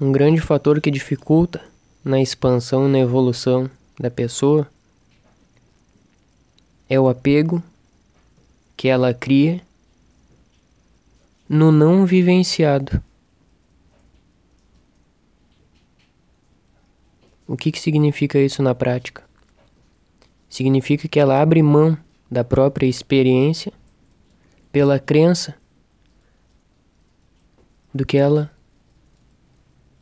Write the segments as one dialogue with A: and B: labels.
A: Um grande fator que dificulta na expansão e na evolução da pessoa é o apego que ela cria no não vivenciado. O que, que significa isso na prática? Significa que ela abre mão da própria experiência pela crença do que ela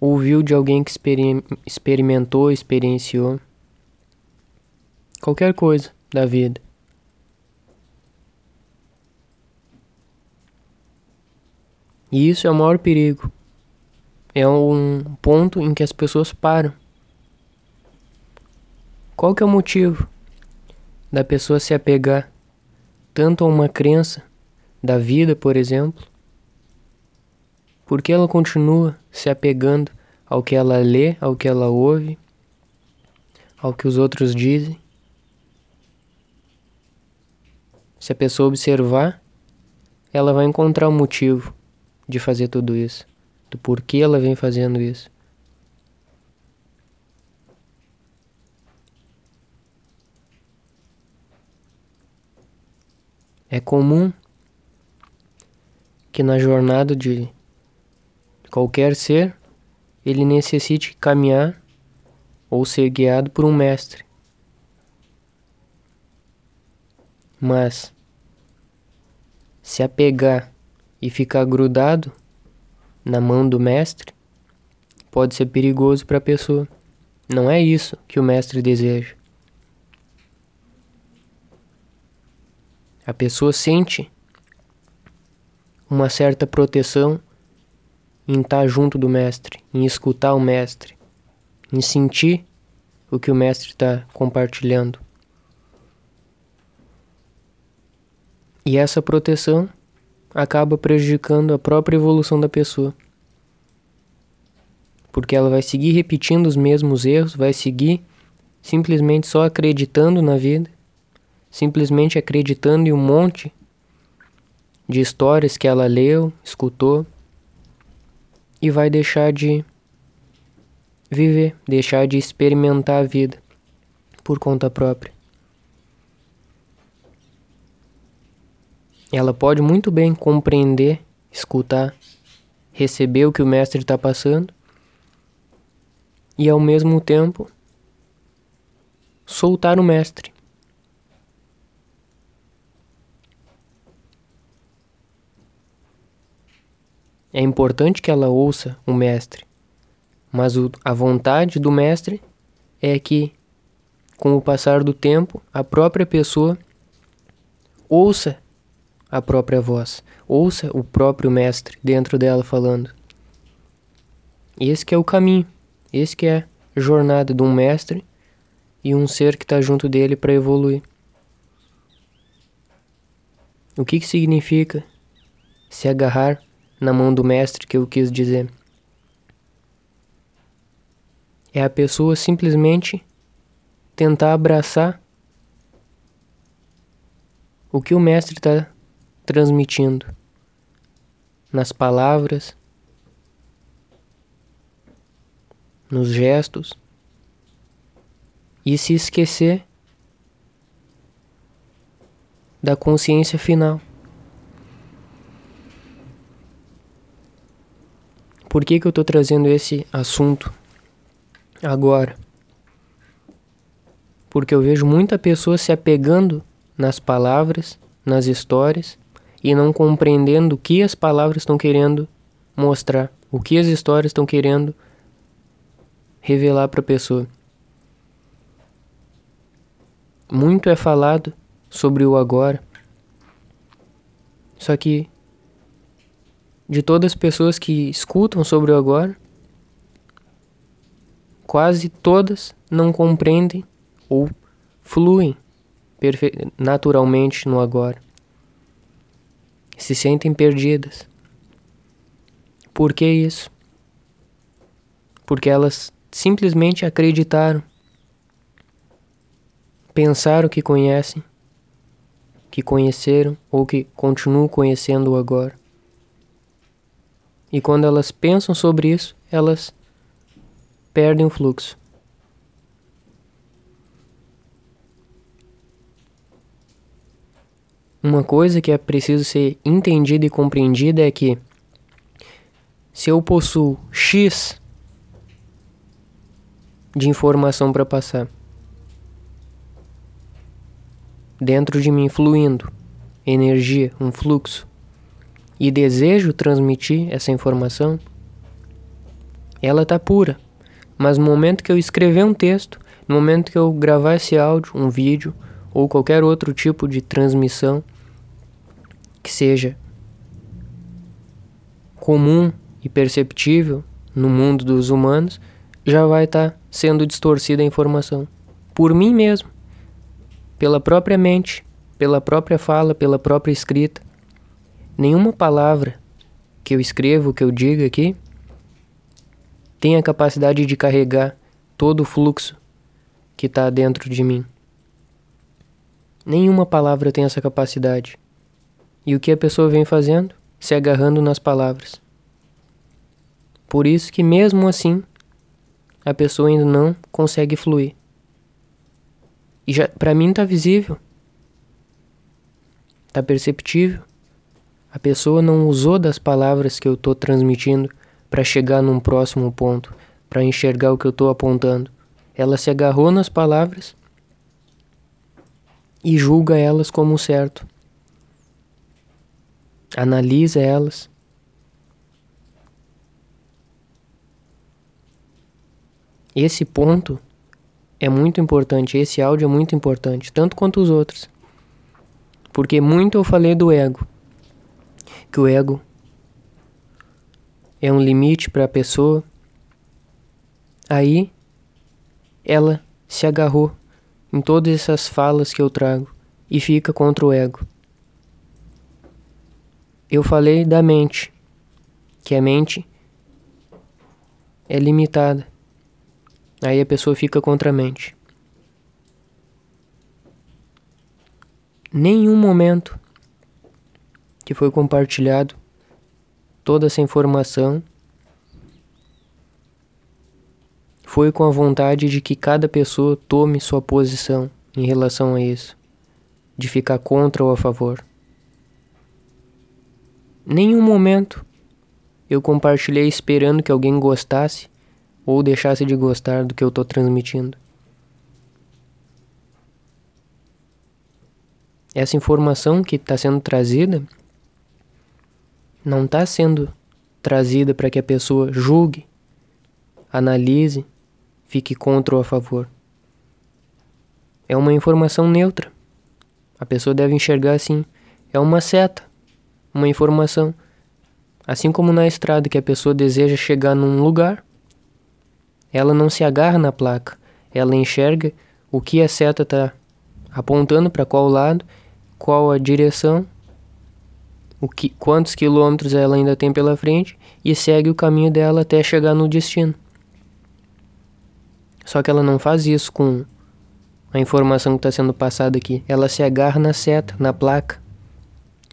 A: ouviu de alguém que experimentou, experienciou qualquer coisa da vida. E isso é o maior perigo. É um ponto em que as pessoas param. Qual que é o motivo da pessoa se apegar tanto a uma crença da vida, por exemplo, por que ela continua se apegando ao que ela lê, ao que ela ouve, ao que os outros dizem? Se a pessoa observar, ela vai encontrar o um motivo de fazer tudo isso, do porquê ela vem fazendo isso. É comum que na jornada de qualquer ser ele necessite caminhar ou ser guiado por um mestre. Mas se apegar e ficar grudado na mão do mestre pode ser perigoso para a pessoa. Não é isso que o mestre deseja. A pessoa sente uma certa proteção em estar junto do mestre, em escutar o mestre, em sentir o que o mestre está compartilhando. E essa proteção acaba prejudicando a própria evolução da pessoa. Porque ela vai seguir repetindo os mesmos erros, vai seguir simplesmente só acreditando na vida, simplesmente acreditando em um monte de histórias que ela leu, escutou e vai deixar de viver, deixar de experimentar a vida por conta própria. Ela pode muito bem compreender, escutar, receber o que o mestre está passando e ao mesmo tempo soltar o mestre. É importante que ela ouça o mestre, mas o, a vontade do mestre é que, com o passar do tempo, a própria pessoa ouça a própria voz, ouça o próprio mestre dentro dela falando. Esse que é o caminho, esse que é a jornada de um mestre e um ser que está junto dele para evoluir. O que, que significa se agarrar na mão do mestre que eu quis dizer. É a pessoa simplesmente tentar abraçar o que o mestre está transmitindo nas palavras, nos gestos e se esquecer da consciência final. Por que, que eu estou trazendo esse assunto agora? Porque eu vejo muita pessoa se apegando nas palavras, nas histórias e não compreendendo o que as palavras estão querendo mostrar, o que as histórias estão querendo revelar para a pessoa. Muito é falado sobre o agora, só que de todas as pessoas que escutam sobre o agora, quase todas não compreendem ou fluem naturalmente no agora. Se sentem perdidas. Por que isso? Porque elas simplesmente acreditaram, pensaram que conhecem, que conheceram ou que continuam conhecendo o agora. E quando elas pensam sobre isso, elas perdem o fluxo. Uma coisa que é preciso ser entendida e compreendida é que se eu possuo X de informação para passar dentro de mim fluindo energia, um fluxo e desejo transmitir essa informação, ela tá pura. Mas no momento que eu escrever um texto, no momento que eu gravar esse áudio, um vídeo ou qualquer outro tipo de transmissão que seja comum e perceptível no mundo dos humanos, já vai estar tá sendo distorcida a informação. Por mim mesmo, pela própria mente, pela própria fala, pela própria escrita. Nenhuma palavra que eu escrevo, que eu diga aqui, tem a capacidade de carregar todo o fluxo que está dentro de mim. Nenhuma palavra tem essa capacidade. E o que a pessoa vem fazendo? Se agarrando nas palavras. Por isso que mesmo assim a pessoa ainda não consegue fluir. E já para mim tá visível. Tá perceptível. A pessoa não usou das palavras que eu tô transmitindo para chegar num próximo ponto, para enxergar o que eu tô apontando. Ela se agarrou nas palavras e julga elas como certo analisa elas. Esse ponto é muito importante, esse áudio é muito importante, tanto quanto os outros. Porque muito eu falei do ego. Que o ego é um limite para a pessoa. Aí ela se agarrou em todas essas falas que eu trago e fica contra o ego eu falei da mente, que a mente é limitada. Aí a pessoa fica contra a mente. Nenhum momento que foi compartilhado toda essa informação foi com a vontade de que cada pessoa tome sua posição em relação a isso, de ficar contra ou a favor. Nenhum momento eu compartilhei esperando que alguém gostasse ou deixasse de gostar do que eu estou transmitindo. Essa informação que está sendo trazida não está sendo trazida para que a pessoa julgue, analise, fique contra ou a favor. É uma informação neutra. A pessoa deve enxergar assim: é uma seta uma informação. Assim como na estrada que a pessoa deseja chegar num lugar, ela não se agarra na placa, ela enxerga o que a seta está apontando para qual lado, qual a direção, o que, quantos quilômetros ela ainda tem pela frente e segue o caminho dela até chegar no destino. Só que ela não faz isso com a informação que está sendo passada aqui. Ela se agarra na seta, na placa.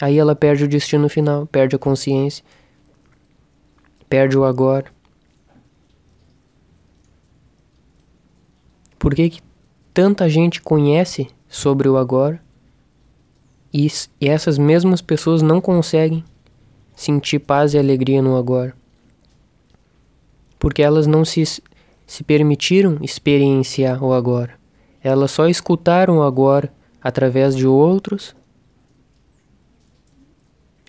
A: Aí ela perde o destino final, perde a consciência, perde o agora. Por que, que tanta gente conhece sobre o agora e, e essas mesmas pessoas não conseguem sentir paz e alegria no agora? Porque elas não se, se permitiram experienciar o agora. Elas só escutaram o agora através de outros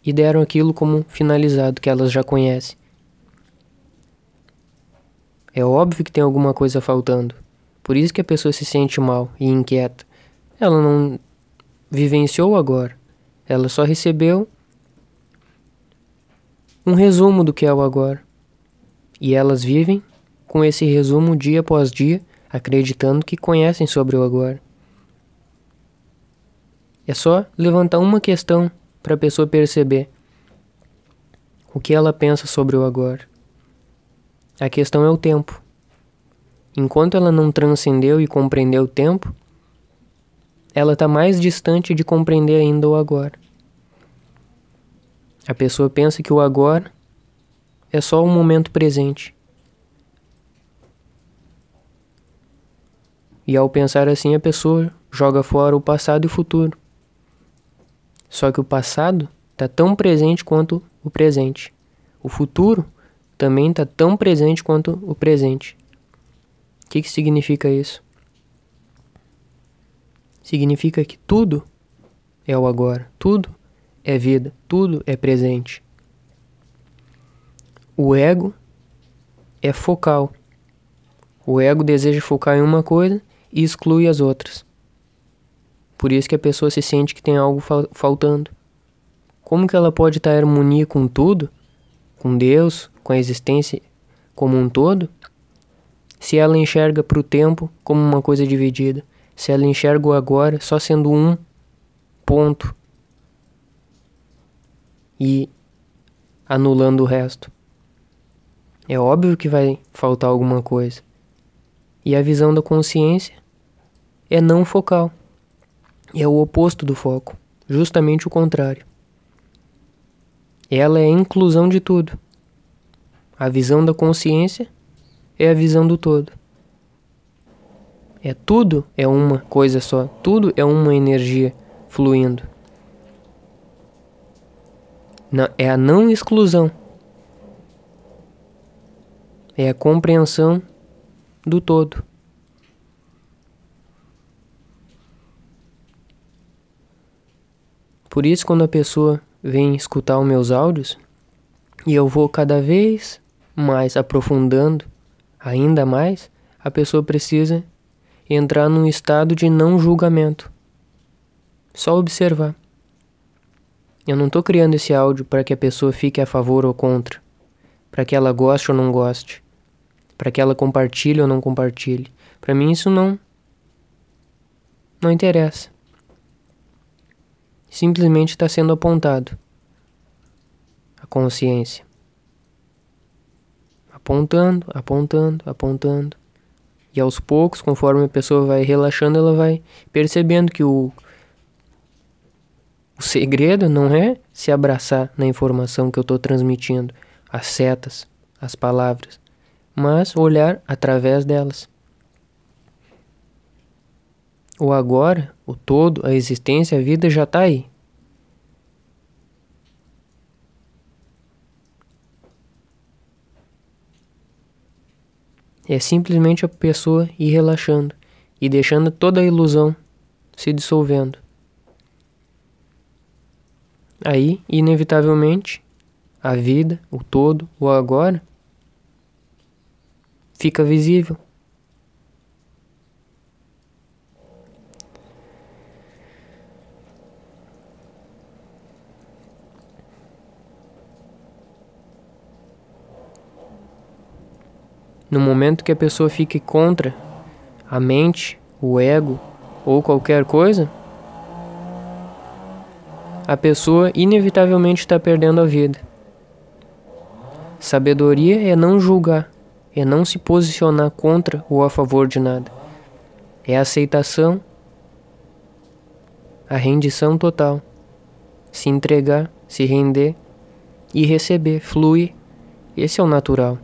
A: e deram aquilo como finalizado que elas já conhecem. É óbvio que tem alguma coisa faltando. Por isso que a pessoa se sente mal e inquieta. Ela não vivenciou agora. Ela só recebeu um resumo do que é o agora. E elas vivem com esse resumo dia após dia, acreditando que conhecem sobre o agora. É só levantar uma questão para a pessoa perceber o que ela pensa sobre o agora. A questão é o tempo. Enquanto ela não transcendeu e compreendeu o tempo, ela está mais distante de compreender ainda o agora. A pessoa pensa que o agora é só o momento presente. E ao pensar assim, a pessoa joga fora o passado e o futuro. Só que o passado está tão presente quanto o presente. O futuro também está tão presente quanto o presente. O que, que significa isso? Significa que tudo é o agora, tudo é vida, tudo é presente. O ego é focal. O ego deseja focar em uma coisa e exclui as outras. Por isso que a pessoa se sente que tem algo faltando. Como que ela pode estar em harmonia com tudo, com Deus, com a existência como um todo, se ela enxerga para o tempo como uma coisa dividida, se ela enxerga o agora só sendo um ponto e anulando o resto. É óbvio que vai faltar alguma coisa. E a visão da consciência é não focal. É o oposto do foco, justamente o contrário. Ela é a inclusão de tudo. A visão da consciência é a visão do todo. É tudo é uma coisa só, tudo é uma energia fluindo. Não, é a não exclusão. É a compreensão do todo. Por isso, quando a pessoa vem escutar os meus áudios, e eu vou cada vez mais aprofundando ainda mais, a pessoa precisa entrar num estado de não julgamento. Só observar. Eu não estou criando esse áudio para que a pessoa fique a favor ou contra, para que ela goste ou não goste, para que ela compartilhe ou não compartilhe. Para mim isso não não interessa. Simplesmente está sendo apontado a consciência apontando, apontando, apontando. E aos poucos, conforme a pessoa vai relaxando, ela vai percebendo que o, o segredo não é se abraçar na informação que eu estou transmitindo, as setas, as palavras, mas olhar através delas. O agora, o todo, a existência, a vida já está aí. É simplesmente a pessoa ir relaxando e deixando toda a ilusão se dissolvendo. Aí, inevitavelmente, a vida, o todo, o agora, fica visível. Momento que a pessoa fique contra a mente, o ego ou qualquer coisa, a pessoa inevitavelmente está perdendo a vida. Sabedoria é não julgar, é não se posicionar contra ou a favor de nada. É a aceitação, a rendição total. Se entregar, se render e receber, fluir. Esse é o natural.